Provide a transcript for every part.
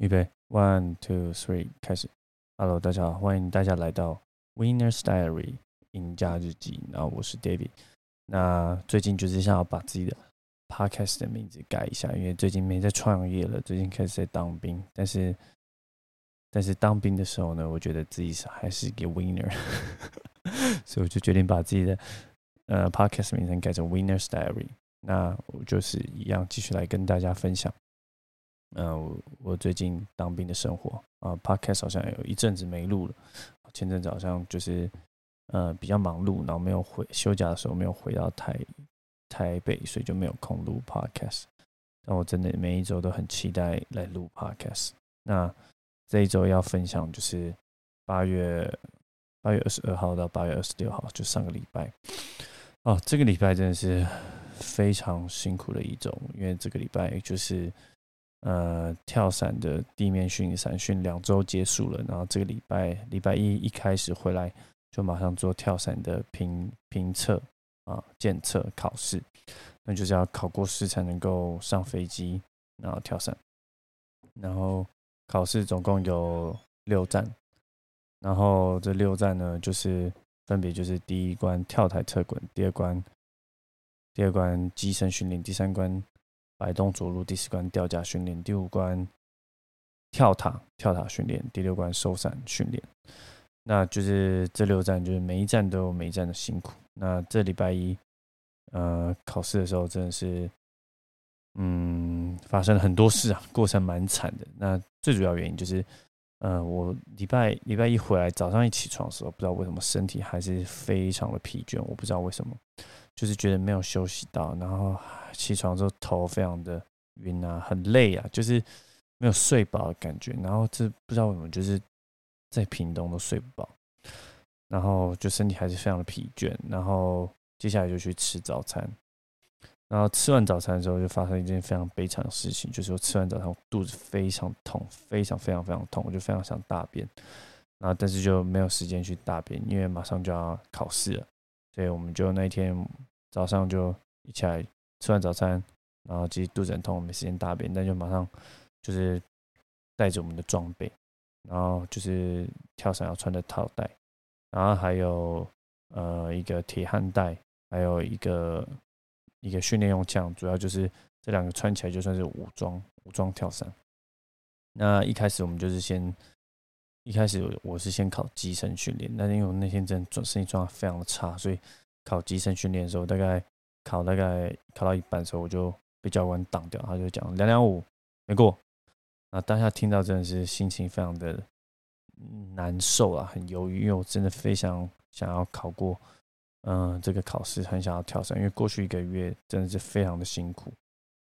预备，one two three，开始。Hello，大家好，欢迎大家来到 Winner's Diary 赢家日记。那我是 David。那最近就是想要把自己的 podcast 的名字改一下，因为最近没在创业了，最近开始在当兵。但是，但是当兵的时候呢，我觉得自己是还是一个 winner，所以我就决定把自己的呃 podcast 名称改成 Winner's Diary。那我就是一样继续来跟大家分享。嗯，我最近当兵的生活啊，Podcast 好像有一阵子没录了。前阵子好像就是呃比较忙碌，然后没有回休假的时候没有回到台台北，所以就没有空录 Podcast。但我真的每一周都很期待来录 Podcast。那这一周要分享就是八月八月二十二号到八月二十六号，就上个礼拜。哦，这个礼拜真的是非常辛苦的一周，因为这个礼拜就是。呃，跳伞的地面训伞训两周结束了，然后这个礼拜礼拜一一开始回来，就马上做跳伞的评评测啊检测考试，那就是要考过试才能够上飞机，然后跳伞。然后考试总共有六站，然后这六站呢，就是分别就是第一关跳台侧滚，第二关第二关机身训练，第三关。摆动着陆，第四关吊架训练，第五关跳塔跳塔训练，第六关收伞训练。那就是这六站，就是每一站都有每一站的辛苦。那这礼拜一，呃，考试的时候真的是，嗯，发生了很多事啊，过程蛮惨的。那最主要原因就是，呃，我礼拜礼拜一回来，早上一起床的时候，不知道为什么身体还是非常的疲倦，我不知道为什么。就是觉得没有休息到，然后起床之后头非常的晕啊，很累啊，就是没有睡饱的感觉。然后这不知道为什么，就是在屏东都睡不饱，然后就身体还是非常的疲倦。然后接下来就去吃早餐，然后吃完早餐的时候就发生一件非常悲惨的事情，就是我吃完早餐肚子非常痛，非常非常非常痛，我就非常想大便，然后但是就没有时间去大便，因为马上就要考试了。所以我们就那一天早上就一起来吃完早餐，然后其实肚子很痛，没时间大便，但就马上就是带着我们的装备，然后就是跳伞要穿的套带，然后还有呃一个铁焊带，还有一个一个训练用枪，主要就是这两个穿起来就算是武装武装跳伞。那一开始我们就是先。一开始我是先考机身训练，但是因为我那天真的状身体状况非常的差，所以考机身训练的时候，大概考大概考到一半的时候，我就被教官挡掉，他就讲两两五没过。那当下听到真的是心情非常的难受啊，很犹豫，因为我真的非常想要考过，嗯，这个考试很想要跳伞，因为过去一个月真的是非常的辛苦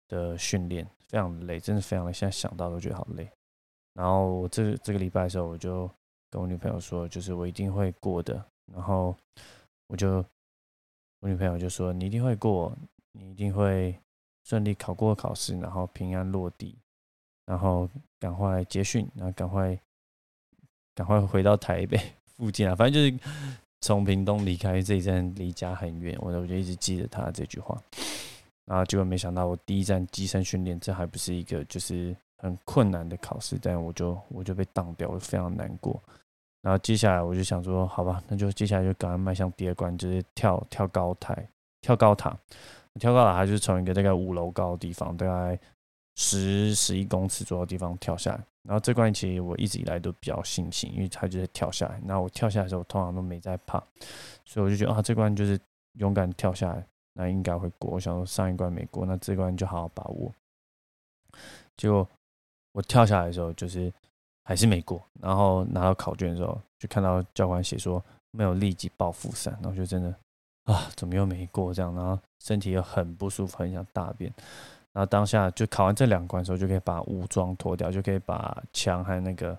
的训练，非常累，真的非常的，现在想到都觉得好累。然后我这这个礼拜的时候，我就跟我女朋友说，就是我一定会过的。然后我就我女朋友就说：“你一定会过，你一定会顺利考过考试，然后平安落地，然后赶快接训，然后赶快赶快回到台北 附近啊！反正就是从屏东离开这一站，离家很远。我我就一直记得他这句话。然后结果没想到，我第一站机身训练，这还不是一个就是。很困难的考试，但我就我就被挡掉，我非常难过。然后接下来我就想说，好吧，那就接下来就赶快迈向第二关，就是跳跳高台、跳高塔。跳高塔它就是从一个大概五楼高的地方，大概十十一公尺左右的地方跳下来。然后这关其实我一直以来都比较信心，因为它就是跳下来。那我跳下来的时候，通常都没在怕，所以我就觉得啊，这关就是勇敢跳下来，那应该会过。我想说上一关没过，那这关就好好把握。结果。我跳下来的时候，就是还是没过，然后拿到考卷的时候，就看到教官写说没有立即报复伞，然后就真的啊，怎么又没过这样？然后身体又很不舒服，很想大便。然后当下就考完这两关的时候，就可以把武装脱掉，就可以把枪还有那个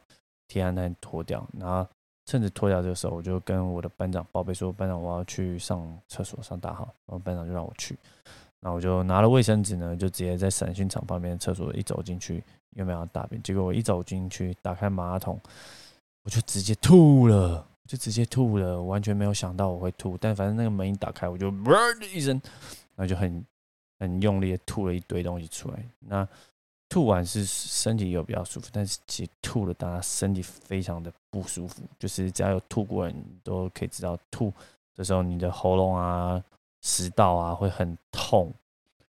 铁安弹脱掉。然后趁着脱掉这个时候，我就跟我的班长报备说：“班长，我要去上厕所上大号。”然后班长就让我去，然后我就拿了卫生纸呢，就直接在散训场旁边厕所一走进去。又没有大便？结果我一走进去，打开马桶，我就直接吐了，就直接吐了，完全没有想到我会吐。但反正那个门一打开，我就啵 的一声，然后就很很用力的吐了一堆东西出来。那吐完是身体有比较舒服，但是其实吐了，大家身体非常的不舒服。就是只要有吐过，你都可以知道，吐的时候你的喉咙啊、食道啊会很痛，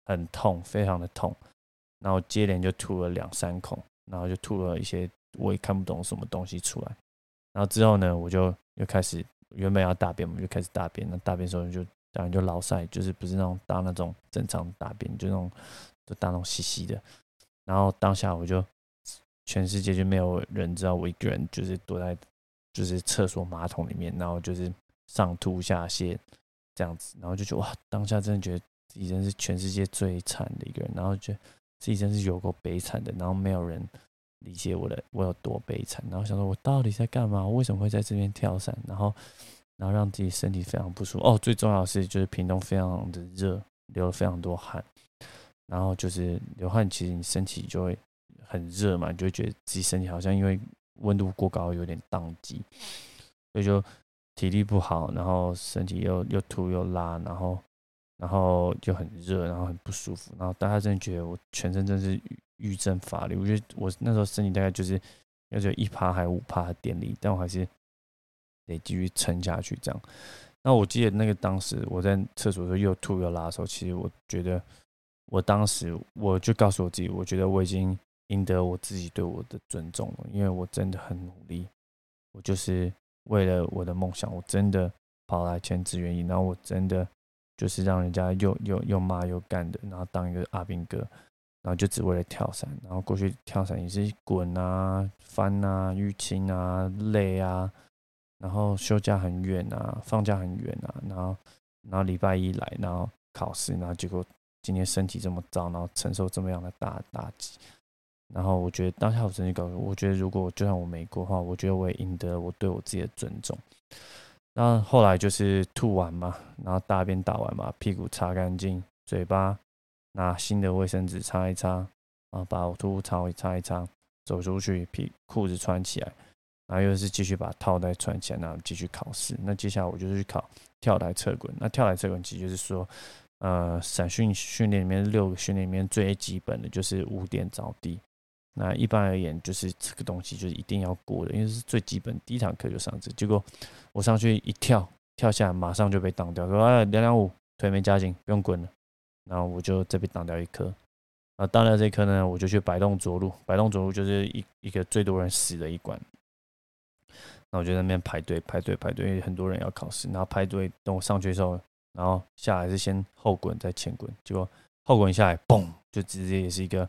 很痛，非常的痛。然后接连就吐了两三口，然后就吐了一些我也看不懂什么东西出来。然后之后呢，我就又开始原本要大便，我们就开始大便。那大便时候就当然就老塞，就是不是那种搭那种正常大便，就那种就搭那种稀稀的。然后当下我就全世界就没有人知道我一个人就是躲在就是厕所马桶里面，然后就是上吐下泻这样子，然后就觉得哇，当下真的觉得自己真是全世界最惨的一个人，然后觉得自己真是有够悲惨的，然后没有人理解我的我有多悲惨，然后想说我到底在干嘛？我为什么会在这边跳伞？然后然后让自己身体非常不舒服。哦，最重要的是就是屏东非常的热，流了非常多汗。然后就是流汗，其实你身体就会很热嘛，你就会觉得自己身体好像因为温度过高有点宕机，所以就体力不好，然后身体又又吐又拉，然后然后就很热，然后很不舒服，然后大家真的觉得我全身真是郁症乏力。我觉得我那时候身体大概就是要只有一趴还五趴的电力，但我还是得继续撑下去这样。那我记得那个当时我在厕所的时候又吐又拉的时候，其实我觉得。我当时我就告诉我自己，我觉得我已经赢得我自己对我的尊重了，因为我真的很努力，我就是为了我的梦想，我真的跑来签志愿役，然后我真的就是让人家又又又骂又干的，然后当一个阿兵哥，然后就只为了跳伞，然后过去跳伞也是滚啊、翻啊、淤青啊、累啊，然后休假很远啊，放假很远啊，然后然后礼拜一来，然后考试，然后结果。今天身体这么糟，然后承受这么样的大打击，然后我觉得当下我真的告诉我，觉得如果就算我没过的话，我觉得我也赢得我对我自己的尊重。那后来就是吐完嘛，然后大便打完嘛，屁股擦干净，嘴巴拿新的卫生纸擦一擦，然后把呕吐物擦一擦一擦，走出去，皮裤子穿起来，然后又是继续把套带穿起来，然后继续考试。那接下来我就去考跳台侧滚。那跳台侧滚其实就是说。呃，散训训练里面六个训练里面最基本的就是五点着地。那一般而言，就是这个东西就是一定要过的，因为是最基本。第一堂课就上这，结果我上去一跳，跳下来马上就被挡掉，说啊两两五腿没夹紧，不用滚了。然后我就这边挡掉一颗。啊，当了这颗呢，我就去摆动着陆，摆动着陆就是一一个最多人死的一关。那我就在那边排队排队排队，很多人要考试，然后排队等我上去的时候。然后下来是先后滚再前滚，结果后滚下来，嘣，就直接也是一个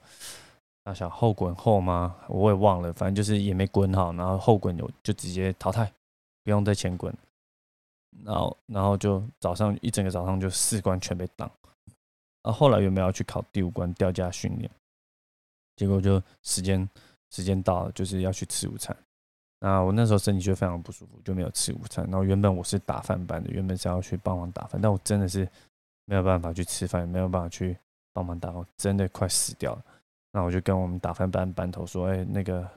大小后滚后吗？我也忘了，反正就是也没滚好，然后后滚就就直接淘汰，不用再前滚。然后然后就早上一整个早上就四关全被挡。啊，后后来有没有去考第五关吊架训练？结果就时间时间到了，就是要去吃午餐。那我那时候身体就非常不舒服，就没有吃午餐。然后原本我是打饭班的，原本是要去帮忙打饭，但我真的是没有办法去吃饭，没有办法去帮忙打饭，真的快死掉了。那我就跟我们打饭班班头说：“哎，那个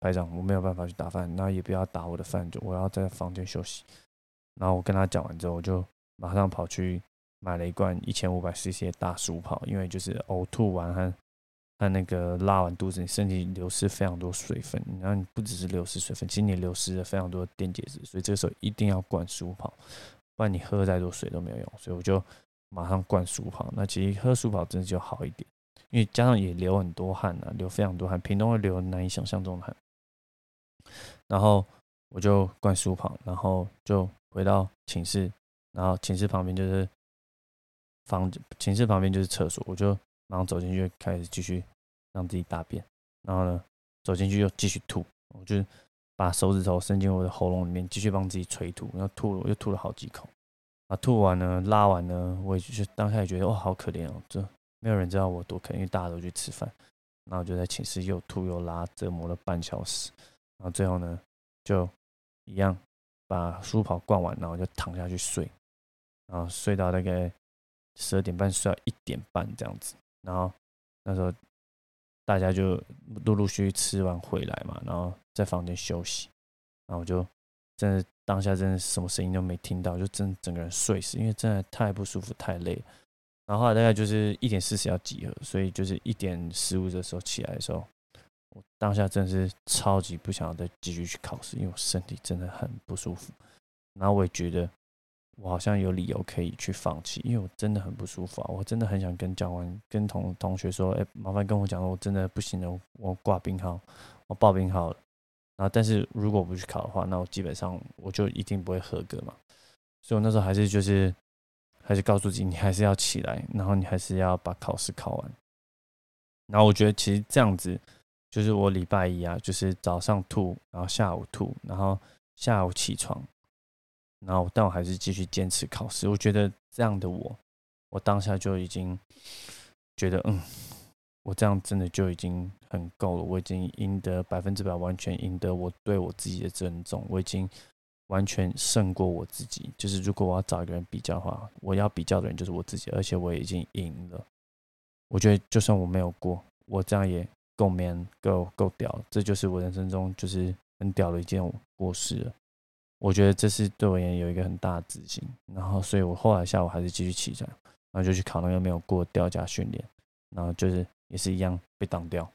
排长，我没有办法去打饭，那也不要打我的饭，就我要在房间休息。”然后我跟他讲完之后，我就马上跑去买了一罐一千五百 CC 的大鼠跑，因为就是呕吐完和。它那个拉完肚子，你身体流失非常多水分，然后你不只是流失水分，其实你流失了非常多电解质，所以这个时候一定要灌舒跑，不然你喝再多水都没有用。所以我就马上灌舒跑。那其实喝舒跑真的就好一点，因为加上也流很多汗啊，流非常多汗，屏东会流难以想象中的汗。然后我就灌舒跑，然后就回到寝室，然后寝室旁边就是房，寝室旁边就是厕所，我就。然后走进去，开始继续让自己大便。然后呢，走进去又继续吐。我就把手指头伸进我的喉咙里面，继续帮自己催吐。然后吐了，我又吐了好几口。啊，吐完呢，拉完呢，我也就是当下也觉得哇，好可怜哦。这没有人知道我多可怜，因为大家都去吃饭。然后就在寝室又吐又拉，折磨了半小时。然后最后呢，就一样把书跑灌完，然后就躺下去睡。然后睡到大概十二点半，睡到一点半这样子。然后那时候大家就陆陆续续吃完回来嘛，然后在房间休息，然后我就真的当下真的什么声音都没听到，就真整个人睡死，因为真的太不舒服太累了。然后后来大概就是一点四十要集合，所以就是一点十五的时候起来的时候，我当下真的是超级不想要再继续去考试，因为我身体真的很不舒服。然后我也觉得我好像有理由可以去放弃，因为我真的很不舒服啊！我真的很想跟教官、跟同同学说：“哎，麻烦跟我讲，我真的不行了，我挂病号，我报病号了。”然后，但是如果不去考的话，那我基本上我就一定不会合格嘛。所以我那时候还是就是。还是告诉自己，你还是要起来，然后你还是要把考试考完。然后我觉得其实这样子，就是我礼拜一啊，就是早上吐，然后下午吐，然后下午起床，然后但我还是继续坚持考试。我觉得这样的我，我当下就已经觉得，嗯，我这样真的就已经很够了。我已经赢得百分之百，完全赢得我对我自己的尊重。我已经。完全胜过我自己。就是如果我要找一个人比较的话，我要比较的人就是我自己，而且我已经赢了。我觉得就算我没有过，我这样也够 man，够够屌。这就是我人生中就是很屌的一件过事了。我觉得这是对我而言有一个很大的自信。然后，所以我后来下午还是继续骑着，然后就去考那个没有过吊架训练，然后就是也是一样被挡掉。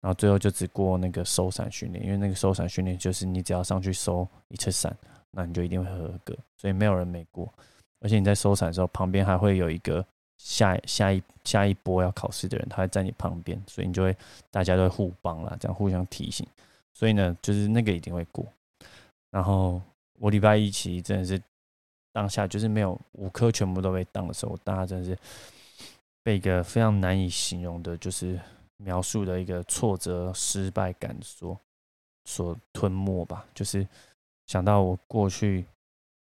然后最后就只过那个收伞训练，因为那个收伞训练就是你只要上去收一次伞。那你就一定会合格，所以没有人没过。而且你在收伞的时候，旁边还会有一个下下一下一波要考试的人，他会在你旁边，所以你就会大家都会互帮啦，这样互相提醒。所以呢，就是那个一定会过。然后我礼拜一其实真的是当下就是没有五科全部都被当的时候，大家真的是被一个非常难以形容的，就是描述的一个挫折、失败感所所吞没吧，就是。想到我过去，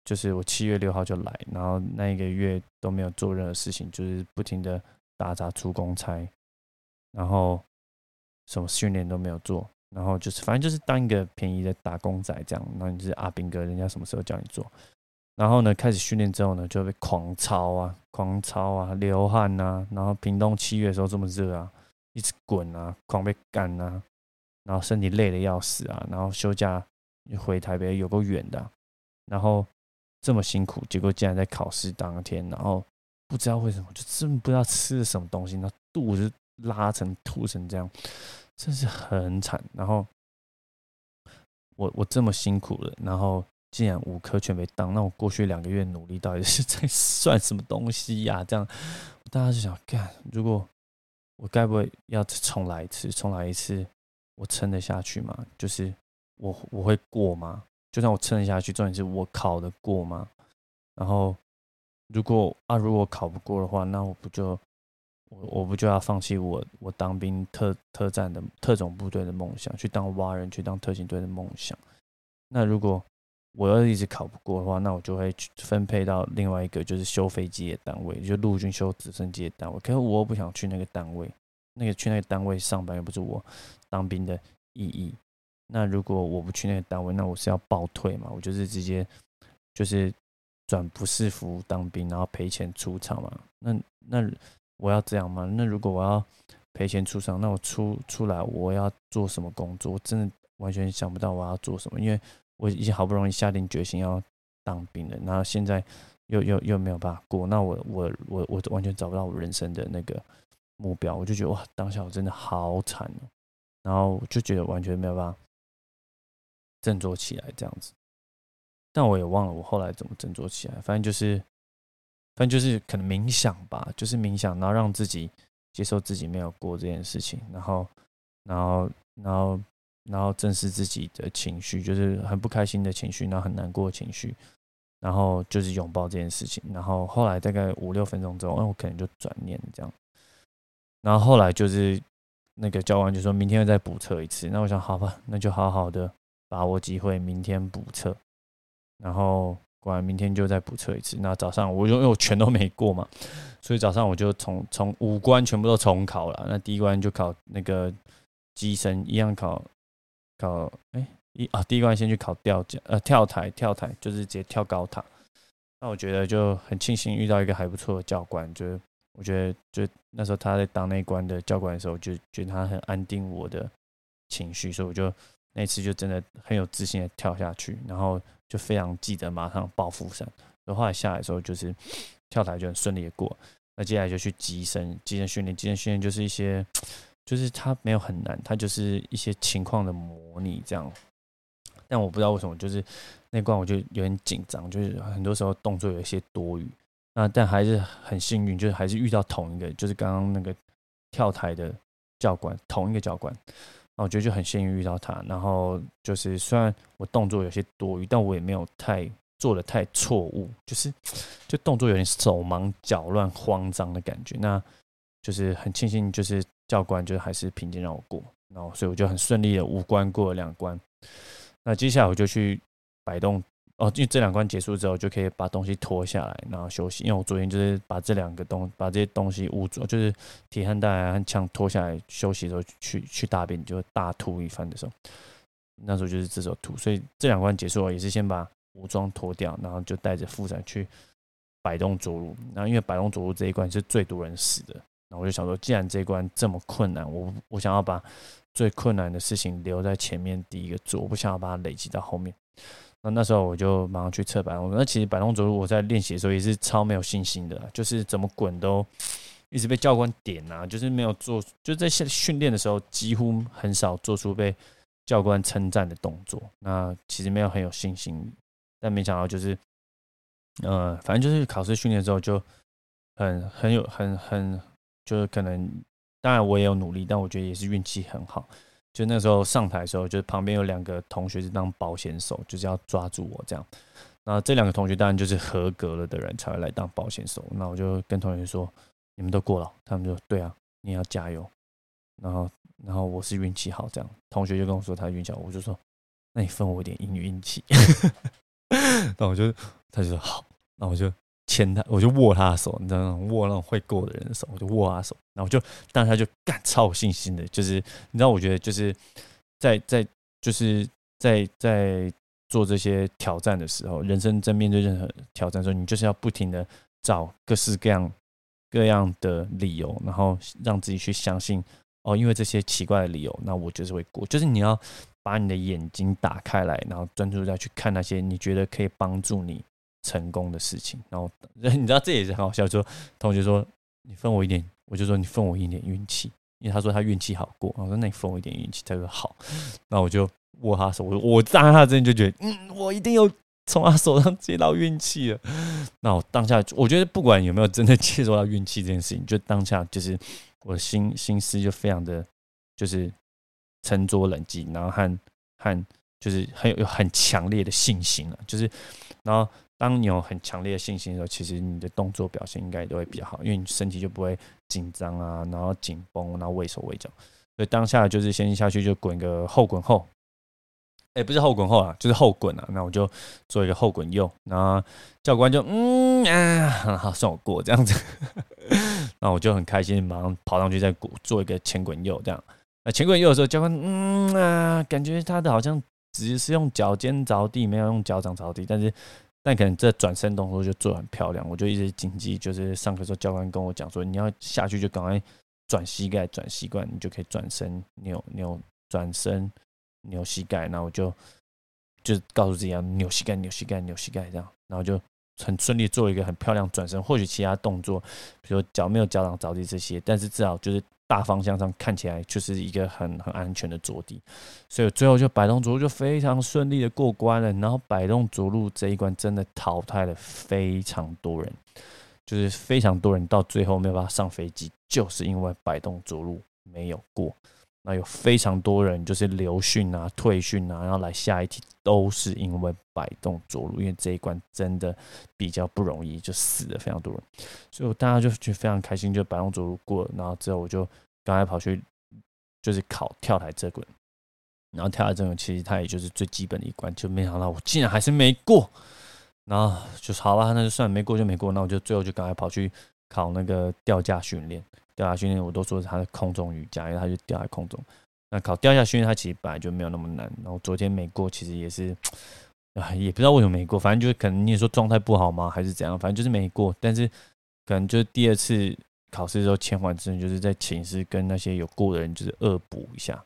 就是我七月六号就来，然后那一个月都没有做任何事情，就是不停的打杂出公差，然后什么训练都没有做，然后就是反正就是当一个便宜的打工仔这样。然后你是阿兵哥，人家什么时候叫你做？然后呢，开始训练之后呢，就被狂操啊，狂操啊，流汗呐，然后屏东七月的时候这么热啊，一直滚啊，狂被干啊，然后身体累的要死啊，然后休假。回台北有够远的，然后这么辛苦，结果竟然在考试当天，然后不知道为什么，就真不知道吃了什么东西，那肚子拉成吐成这样，真是很惨。然后我我这么辛苦了，然后竟然五科全没当，那我过去两个月努力到底是在算什么东西呀？这样大家就想，干，如果我该不会要重来一次？重来一次，我撑得下去吗？就是。我我会过吗？就算我撑得下去，重点是我考得过吗？然后如果啊，如果考不过的话，那我不就我我不就要放弃我我当兵特特战的特种部队的梦想，去当蛙人，去当特警队的梦想？那如果我要一直考不过的话，那我就会去分配到另外一个就是修飞机的单位，就陆军修直升机的单位。可是我又不想去那个单位，那个去那个单位上班又不是我当兵的意义。那如果我不去那个单位，那我是要报退嘛？我就是直接就是转不是服当兵，然后赔钱出场嘛？那那我要这样吗？那如果我要赔钱出场，那我出出来我要做什么工作？我真的完全想不到我要做什么，因为我已经好不容易下定决心要当兵了，然后现在又又又没有办法过，那我我我我完全找不到我人生的那个目标，我就觉得哇，当下我真的好惨哦，然后就觉得完全没有办法。振作起来这样子，但我也忘了我后来怎么振作起来。反正就是，反正就是可能冥想吧，就是冥想，然后让自己接受自己没有过这件事情，然后，然后，然后，然后正视自己的情绪，就是很不开心的情绪，然后很难过的情绪，然后就是拥抱这件事情。然后后来大概五六分钟之后，那我可能就转念这样。然后后来就是那个教官就说明天再补测一次。那我想，好吧，那就好好的。把握机会，明天补测，然后果然明天就再补测一次。那早上我因为我全都没过嘛，所以早上我就从从五关全部都重考了。那第一关就考那个机身，一样考考哎一啊，第一关先去考吊架呃跳台跳台，就是直接跳高塔。那我觉得就很庆幸遇到一个还不错的教官，就是我觉得就那时候他在当那关的教官的时候，就觉得他很安定我的情绪，所以我就。那次就真的很有自信的跳下去，然后就非常记得马上报复伞。然后来下来的时候，就是 跳台就很顺利的过。那接下来就去急身，急身训练，急身训练就是一些，就是它没有很难，它就是一些情况的模拟这样。但我不知道为什么，就是那关我就有点紧张，就是很多时候动作有一些多余。那但还是很幸运，就是还是遇到同一个，就是刚刚那个跳台的教官，同一个教官。我觉得就很幸运遇到他。然后就是虽然我动作有些多余，但我也没有太做的太错误，就是就动作有点手忙脚乱、慌张的感觉。那就是很庆幸，就是教官就还是平静让我过，然后所以我就很顺利的五关过了两关。那接下来我就去摆动哦，因为这两关结束之后就可以把东西脱下来，然后休息。因为我昨天就是把这两个东把这些东西捂住，就是铁汉带和枪脱下来休息的时候去去大便，就大吐一番的时候，那时候就是这时候吐。所以这两关结束了，也是先把武装脱掉，然后就带着副伞去摆动着陆。然后因为摆动着陆这一关是最多人死的，然后我就想说，既然这一关这么困难，我我想要把。最困难的事情留在前面第一个做，我不想要把它累积到后面。那那时候我就马上去测摆动。那其实摆动着陆我在练习的时候也是超没有信心的，就是怎么滚都一直被教官点啊，就是没有做，就在训训练的时候几乎很少做出被教官称赞的动作。那其实没有很有信心，但没想到就是，呃，反正就是考试训练之后就很很有很很就是可能。当然我也有努力，但我觉得也是运气很好。就那时候上台的时候，就是旁边有两个同学是当保险手，就是要抓住我这样。那这两个同学当然就是合格了的人才会来当保险手。那我就跟同学说：“你们都过了。”他们说：“对啊，你要加油。”然后，然后我是运气好这样。同学就跟我说他运气好，我就说：“那你分我一点运运气。”那我就他就说好，那我就。牵他，我就握他的手，你知道吗？握那种会过的人的手，我就握他手，然后就，但他就干超有信心的，就是你知道，我觉得就是在在就是在在做这些挑战的时候，人生在面对任何挑战的时候，你就是要不停的找各式各样各样的理由，然后让自己去相信哦，因为这些奇怪的理由，那我就是会过，就是你要把你的眼睛打开来，然后专注再去看那些你觉得可以帮助你。成功的事情，然后 你知道这也是很好笑。说同学说你分我一点，我就说你分我一点运气，因为他说他运气好过。我说那你分我一点运气，他说好。那我就握他手，我我当他真的就觉得，嗯，我一定有从他手上接到运气了。那我当下我觉得不管有没有真的接受到运气这件事情，就当下就是我的心心思就非常的就是沉着冷静，然后和和就是很有有很强烈的信心了，就是然后。当你有很强烈的信心的时候，其实你的动作表现应该都会比较好，因为你身体就不会紧张啊，然后紧绷，然后畏手畏脚。所以当下就是先下去就滚个后滚后，哎，不是后滚后啊，就是后滚啊。那我就做一个后滚右，然后教官就嗯啊，好算我过这样子。那我就很开心，马上跑上去再做一个前滚右这样。那前滚右的时候，教官嗯啊，感觉他的好像只是用脚尖着地，没有用脚掌着地，但是。但可能这转身动作就做得很漂亮，我就一直谨记，就是上课时候教官跟我讲说，你要下去就赶快转膝盖，转膝盖，你就可以转身扭扭转身扭膝盖，然后我就就告诉自己要扭膝盖，扭膝盖，扭膝盖这样，然后就很顺利做一个很漂亮转身。或许其他动作，比如脚没有脚掌着地这些，但是至少就是。大方向上看起来就是一个很很安全的着地，所以最后就摆动着陆就非常顺利的过关了。然后摆动着陆这一关真的淘汰了非常多人，就是非常多人到最后没有办法上飞机，就是因为摆动着陆没有过。那有非常多人就是留训啊、退训啊，然后来下一题都是因为摆动着陆，因为这一关真的比较不容易，就死了非常多人，所以我大家就觉得非常开心，就摆动着陆过了。然后之后我就刚才跑去就是考跳台这滚，然后跳台这滚其实它也就是最基本的一关，就没想到我竟然还是没过。然后就好吧，那就算没过就没过，那我就最后就刚才跑去考那个吊架训练。吊架训练我都说是它是空中瑜伽，因为它就吊在空中。那考掉下训练它其实本来就没有那么难。然后昨天没过，其实也是啊，也不知道为什么没过。反正就是可能你也说状态不好吗，还是怎样？反正就是没过。但是可能就是第二次考试的时候签完之后，就是在寝室跟那些有过的人就是恶补一下，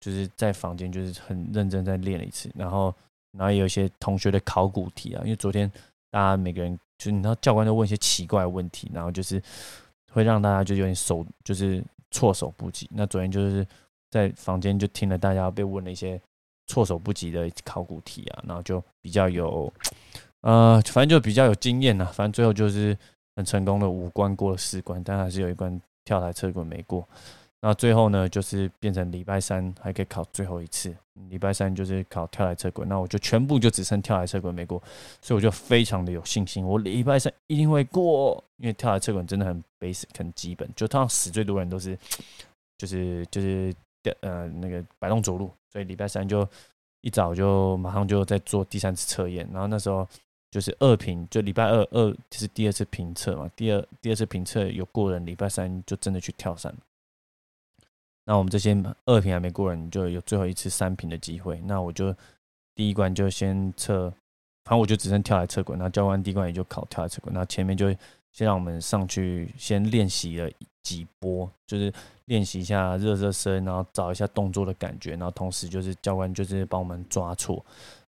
就是在房间就是很认真在练了一次。然后然后也有一些同学的考古题啊，因为昨天大家每个人就是你知道教官都问一些奇怪的问题，然后就是。会让大家就有点手就是措手不及。那昨天就是在房间就听了大家被问了一些措手不及的考古题啊，然后就比较有呃，反正就比较有经验呐。反正最后就是很成功的五关过了四关，但还是有一关跳台车滚没过。那最后呢，就是变成礼拜三还可以考最后一次。礼拜三就是考跳台车滚，那我就全部就只剩跳台车滚没过，所以我就非常的有信心，我礼拜三一定会过。因为跳台车滚真的很 basic 很基本，就通常死最多人都是就是就是呃那个摆动走路，所以礼拜三就一早就马上就在做第三次测验，然后那时候就是二评，就礼拜二二就是第二次评测嘛，第二第二次评测有过人，礼拜三就真的去跳伞。那我们这些二评还没过人，就有最后一次三评的机会。那我就第一关就先测，反正我就只剩跳来测滚。那教官第一关也就考跳来测滚。那前面就先让我们上去先练习了几波，就是练习一下热热身，然后找一下动作的感觉。然后同时就是教官就是帮我们抓错，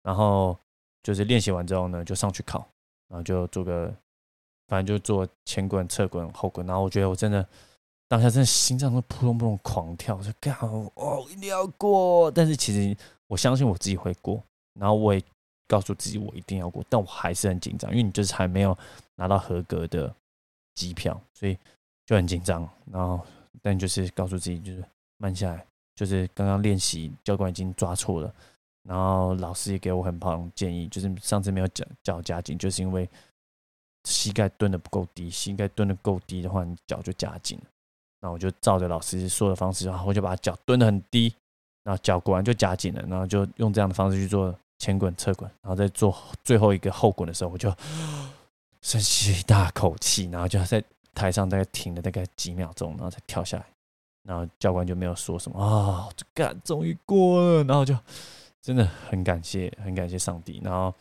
然后就是练习完之后呢，就上去考，然后就做个，反正就做前滚、侧滚、后滚。然后我觉得我真的。当下真的心脏都扑通扑通狂跳，我说干哦，一定要过！但是其实我相信我自己会过，然后我也告诉自己我一定要过，但我还是很紧张，因为你就是还没有拿到合格的机票，所以就很紧张。然后但就是告诉自己就是慢下来，就是刚刚练习教官已经抓错了，然后老师也给我很棒建议，就是上次没有脚脚夹紧，就是因为膝盖蹲的不够低，膝盖蹲的够低的话，你脚就夹紧了。那我就照着老师说的方式，然后我就把脚蹲的很低，然后脚果然就夹紧了，然后就用这样的方式去做前滚、侧滚，然后再做最后一个后滚的时候，我就 深吸一大口气，然后就在台上大概停了大概几秒钟，然后才跳下来，然后教官就没有说什么啊，就干，终于过了，然后就 真的很感谢，很感谢上帝。然后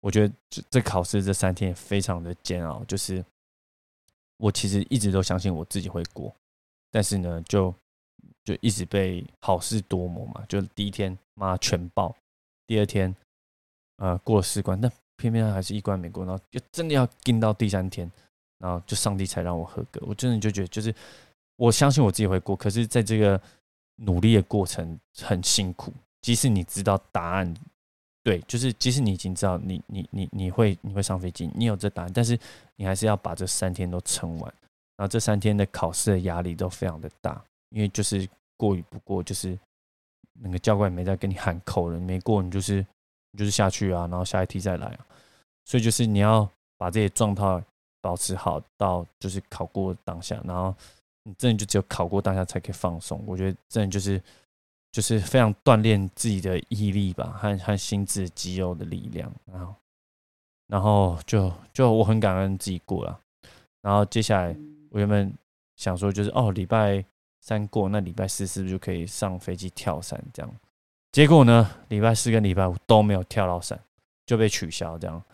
我觉得这这考试这三天非常的煎熬，就是我其实一直都相信我自己会过。但是呢，就就一直被好事多磨嘛，就第一天妈全爆，第二天呃过了四关，但偏偏还是一关没过，然后就真的要盯到第三天，然后就上帝才让我合格。我真的就觉得，就是我相信我自己会过，可是在这个努力的过程很辛苦。即使你知道答案，对，就是即使你已经知道你你你你会你会上飞机，你有这答案，但是你还是要把这三天都撑完。然后这三天的考试的压力都非常的大，因为就是过与不过，就是那个教官没在跟你喊口了，没过你就是你就是下去啊，然后下一题再来啊，所以就是你要把这些状态保持好，到就是考过当下，然后你真的就只有考过当下才可以放松。我觉得真的就是就是非常锻炼自己的毅力吧，和和心智肌肉的力量。然后然后就就我很感恩自己过了，然后接下来。我原本想说，就是哦，礼拜三过，那礼拜四是不是就可以上飞机跳伞？这样，结果呢，礼拜四跟礼拜五都没有跳到伞，就被取消。这样，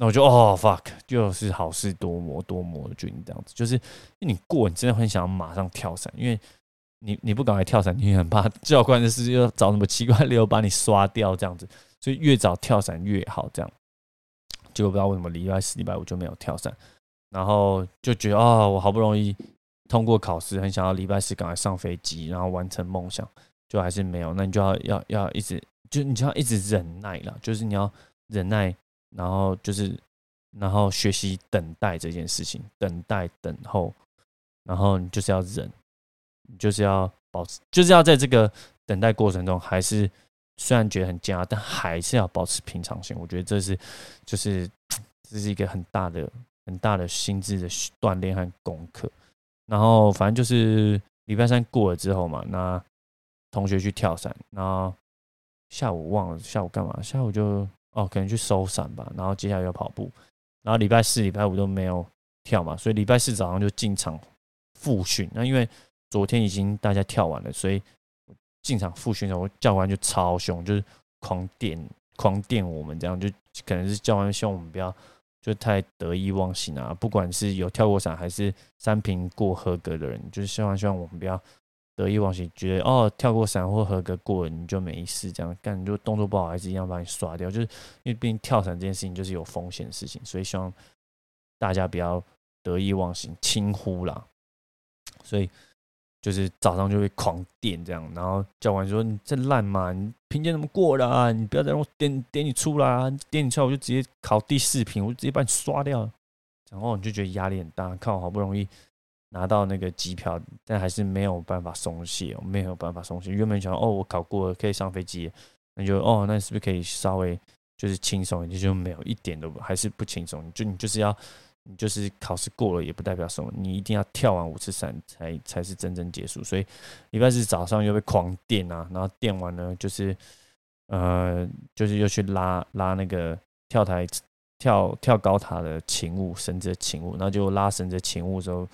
那我就哦，fuck，就是好事多磨，多磨的军这样子。就是你过，你真的很想要马上跳伞，因为你你不赶快跳伞，你很怕 教官的是要找什么奇怪理由把你刷掉这样子。所以越早跳伞越好。这样，结果不知道为什么礼拜四、礼拜五就没有跳伞。然后就觉得哦，我好不容易通过考试，很想要礼拜四赶快上飞机，然后完成梦想，就还是没有。那你就要要要一直，就你就要一直忍耐了，就是你要忍耐，然后就是然后学习等待这件事情，等待等候，然后你就是要忍，你就是要保持，就是要在这个等待过程中，还是虽然觉得很煎熬，但还是要保持平常心。我觉得这是就是这是一个很大的。很大的心智的锻炼和功课，然后反正就是礼拜三过了之后嘛，那同学去跳伞，然后下午忘了下午干嘛，下午就哦可能去收伞吧，然后接下来要跑步，然后礼拜四、礼拜五都没有跳嘛，所以礼拜四早上就进场复训。那因为昨天已经大家跳完了，所以进场复训的时候，教官就超凶，就是狂电狂电我们，这样就可能是教官希望我们不要。就太得意忘形啊！不管是有跳过伞还是三平过合格的人，就是希望希望我们不要得意忘形，觉得哦跳过伞或合格过了你就没事，这样干就动作不好还是一样把你刷掉。就是因为毕竟跳伞这件事情就是有风险的事情，所以希望大家不要得意忘形、轻忽啦。所以就是早上就会狂电这样，然后教官说：“你这烂嘛，你评鉴怎么过了？你不要再让我点点你出啦，点你出来我就直接考第四品，我就直接把你刷掉。”然后你就觉得压力很大，看我好不容易拿到那个机票，但还是没有办法松懈，没有办法松懈。原本想哦，我考过了可以上飞机，那就哦，那是不是可以稍微就是轻松一点？就没有一点都还是不轻松。就你就是要你就是考试过了，也不代表什么，你一定要跳完五次伞才才是真正结束。所以礼拜四早上又被狂电啊，然后电完呢，就是呃，就是又去拉拉那个跳台。跳跳高塔的勤务，绳子的勤务，然后就拉绳子勤务的时候，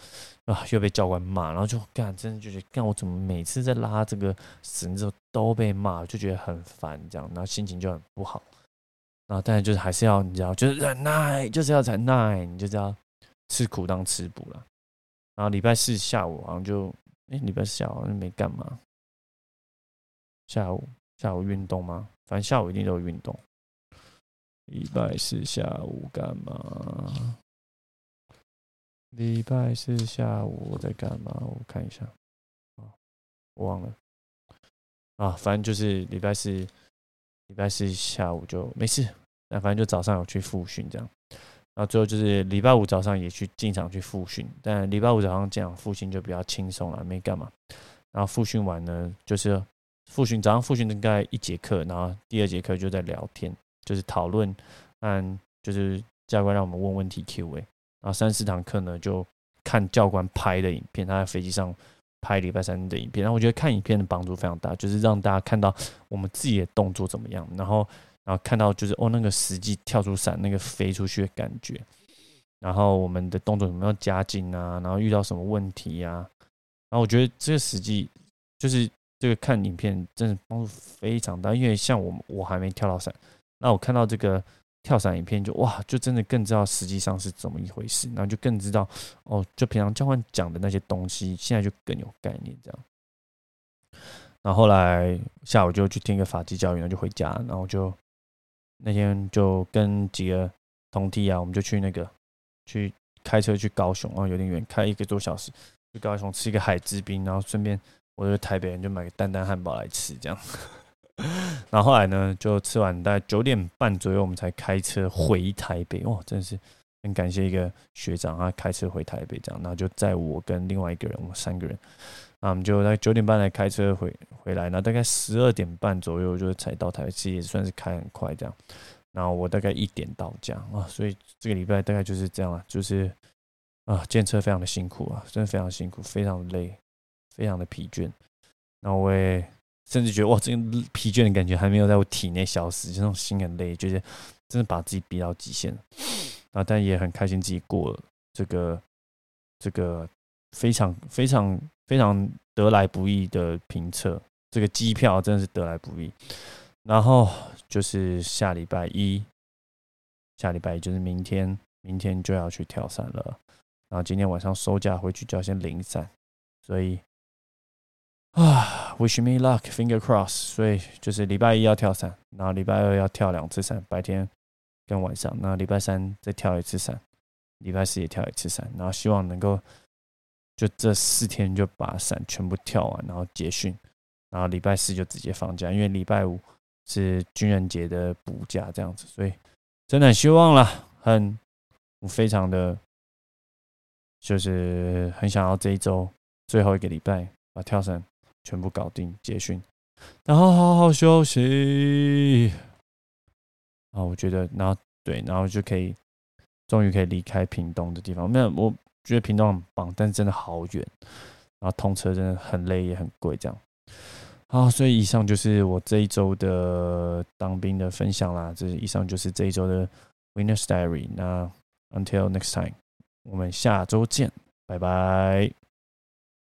啊，又被教官骂，然后就干，真的就觉得干，我怎么每次在拉这个绳子都被骂，就觉得很烦，这样，然后心情就很不好。然后，但是就是还是要，你知道，就是忍耐，就是要忍耐，你就知道吃苦当吃补了。然后礼拜四下午好像就，哎，礼拜四下午好像没干嘛，下午下午运动吗？反正下午一定都有运动。礼拜四下午干嘛？礼拜四下午我在干嘛？我看一下，啊，我忘了。啊，反正就是礼拜四，礼拜四下午就没事。那反正就早上有去复训这样。然后最后就是礼拜五早上也去进场去复训，但礼拜五早上这样复训就比较轻松了，没干嘛。然后复训完呢，就是复训早上复训大概一节课，然后第二节课就在聊天。就是讨论，嗯，就是教官让我们问问题 Q&A，然后三四堂课呢就看教官拍的影片，他在飞机上拍礼拜三的影片，然后我觉得看影片的帮助非常大，就是让大家看到我们自己的动作怎么样，然后然后看到就是哦那个实际跳出伞那个飞出去的感觉，然后我们的动作有没有加紧啊，然后遇到什么问题呀，然后我觉得这个实际就是这个看影片真的帮助非常大，因为像我我还没跳到伞。那我看到这个跳伞影片，就哇，就真的更知道实际上是怎么一回事，然后就更知道哦，就平常教官讲的那些东西，现在就更有概念这样。然后后来下午就去听个法纪教育，然后就回家，然后就那天就跟几个同梯啊，我们就去那个去开车去高雄啊，有点远，开一个多小时去高雄吃一个海之滨，然后顺便我就台北人就买个蛋蛋汉堡来吃这样。然后后来呢，就吃完大概九点半左右，我们才开车回台北。哇，真的是很感谢一个学长啊，开车回台北这样。然后就载我跟另外一个人，我们三个人，那我们就在九点半来开车回回来。那大概十二点半左右就才到台北，其实也算是开很快这样。然后我大概一点到家啊，所以这个礼拜大概就是这样啊，就是啊，建车非常的辛苦啊，真的非常辛苦，非常的累，非常的疲倦。那我也。甚至觉得哇，这个疲倦的感觉还没有在我体内消失，就那种心很累，觉得真的把自己逼到极限了。啊，但也很开心自己过了这个这个非常非常非常得来不易的评测，这个机票真的是得来不易。然后就是下礼拜一，下礼拜一就是明天，明天就要去跳伞了。然后今天晚上收假回去就要先领伞，所以。啊，wish me luck，finger cross。所以就是礼拜一要跳伞，然后礼拜二要跳两次伞，白天跟晚上。那礼拜三再跳一次伞，礼拜四也跳一次伞。然后希望能够就这四天就把伞全部跳完，然后结训。然后礼拜四就直接放假，因为礼拜五是军人节的补假这样子。所以真的很希望了，很我非常的，就是很想要这一周最后一个礼拜把跳伞。全部搞定结训，然后好好休息。啊，我觉得，然后对，然后就可以，终于可以离开屏东的地方。没有，我觉得屏东很棒，但是真的好远，然后通车真的很累，也很贵。这样，好，所以以上就是我这一周的当兵的分享啦。这以上就是这一周的 Winner Diary。那 Until next time，我们下周见，拜拜。